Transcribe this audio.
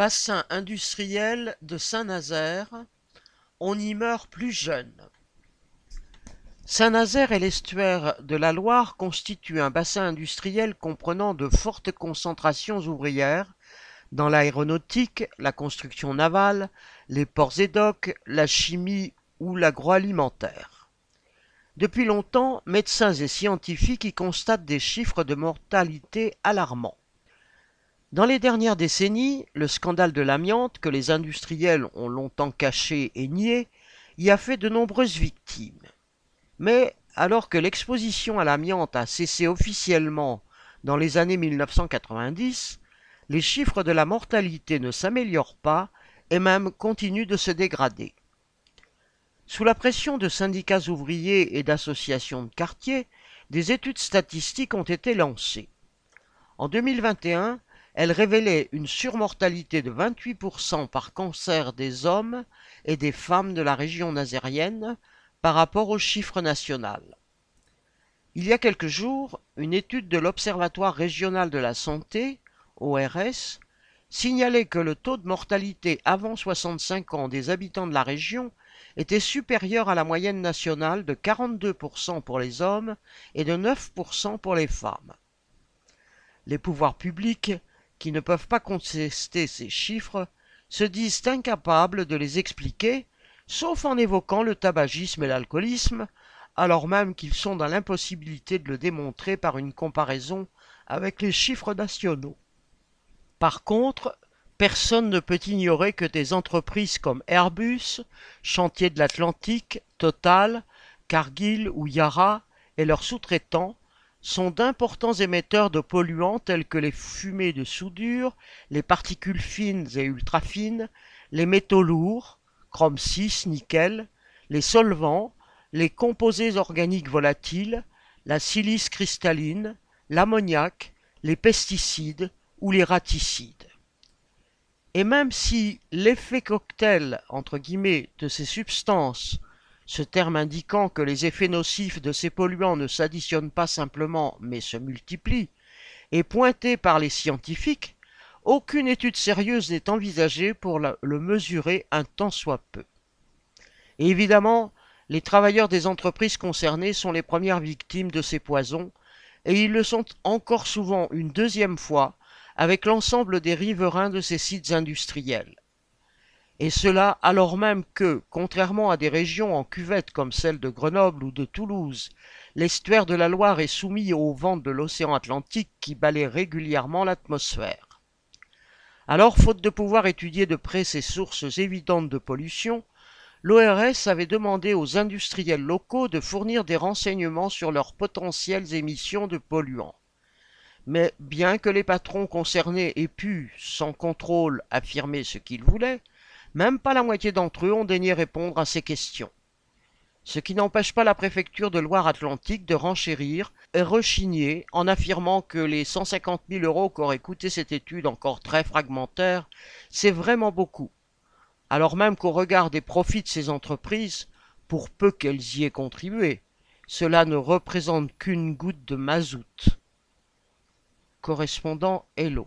Bassin industriel de Saint-Nazaire, on y meurt plus jeune. Saint-Nazaire et l'estuaire de la Loire constituent un bassin industriel comprenant de fortes concentrations ouvrières dans l'aéronautique, la construction navale, les ports et docks, la chimie ou l'agroalimentaire. Depuis longtemps, médecins et scientifiques y constatent des chiffres de mortalité alarmants. Dans les dernières décennies, le scandale de l'amiante, que les industriels ont longtemps caché et nié, y a fait de nombreuses victimes. Mais alors que l'exposition à l'amiante a cessé officiellement dans les années 1990, les chiffres de la mortalité ne s'améliorent pas et même continuent de se dégrader. Sous la pression de syndicats ouvriers et d'associations de quartier, des études statistiques ont été lancées. En 2021, elles révélaient une surmortalité de 28% par cancer des hommes et des femmes de la région nazérienne par rapport au chiffre national. Il y a quelques jours, une étude de l'Observatoire régional de la santé ORS, signalait que le taux de mortalité avant 65 ans des habitants de la région était supérieur à la moyenne nationale de 42% pour les hommes et de 9% pour les femmes. Les pouvoirs publics, qui ne peuvent pas contester ces chiffres, se disent incapables de les expliquer, sauf en évoquant le tabagisme et l'alcoolisme, alors même qu'ils sont dans l'impossibilité de le démontrer par une comparaison avec les chiffres nationaux. Par contre, personne ne peut ignorer que des entreprises comme Airbus, Chantier de l'Atlantique, Total, Cargill ou Yara et leurs sous-traitants sont d'importants émetteurs de polluants tels que les fumées de soudure, les particules fines et ultrafines, les métaux lourds, chrome 6, nickel, les solvants, les composés organiques volatiles, la silice cristalline, l'ammoniac, les pesticides, ou les raticides. Et même si l'effet cocktail de ces substances, ce terme indiquant que les effets nocifs de ces polluants ne s'additionnent pas simplement mais se multiplient, est pointé par les scientifiques, aucune étude sérieuse n'est envisagée pour le mesurer un tant soit peu. Évidemment, les travailleurs des entreprises concernées sont les premières victimes de ces poisons, et ils le sont encore souvent une deuxième fois avec l'ensemble des riverains de ces sites industriels. Et cela alors même que, contrairement à des régions en cuvette comme celle de Grenoble ou de Toulouse, l'estuaire de la Loire est soumis aux vents de l'océan Atlantique qui balaient régulièrement l'atmosphère. Alors, faute de pouvoir étudier de près ces sources évidentes de pollution, l'ORS avait demandé aux industriels locaux de fournir des renseignements sur leurs potentielles émissions de polluants. Mais bien que les patrons concernés aient pu, sans contrôle, affirmer ce qu'ils voulaient, même pas la moitié d'entre eux ont daigné répondre à ces questions. Ce qui n'empêche pas la préfecture de Loire-Atlantique de renchérir et rechigner en affirmant que les 150 000 euros qu'aurait coûté cette étude encore très fragmentaire, c'est vraiment beaucoup. Alors même qu'au regard des profits de ces entreprises, pour peu qu'elles y aient contribué, cela ne représente qu'une goutte de mazout correspondant Hello.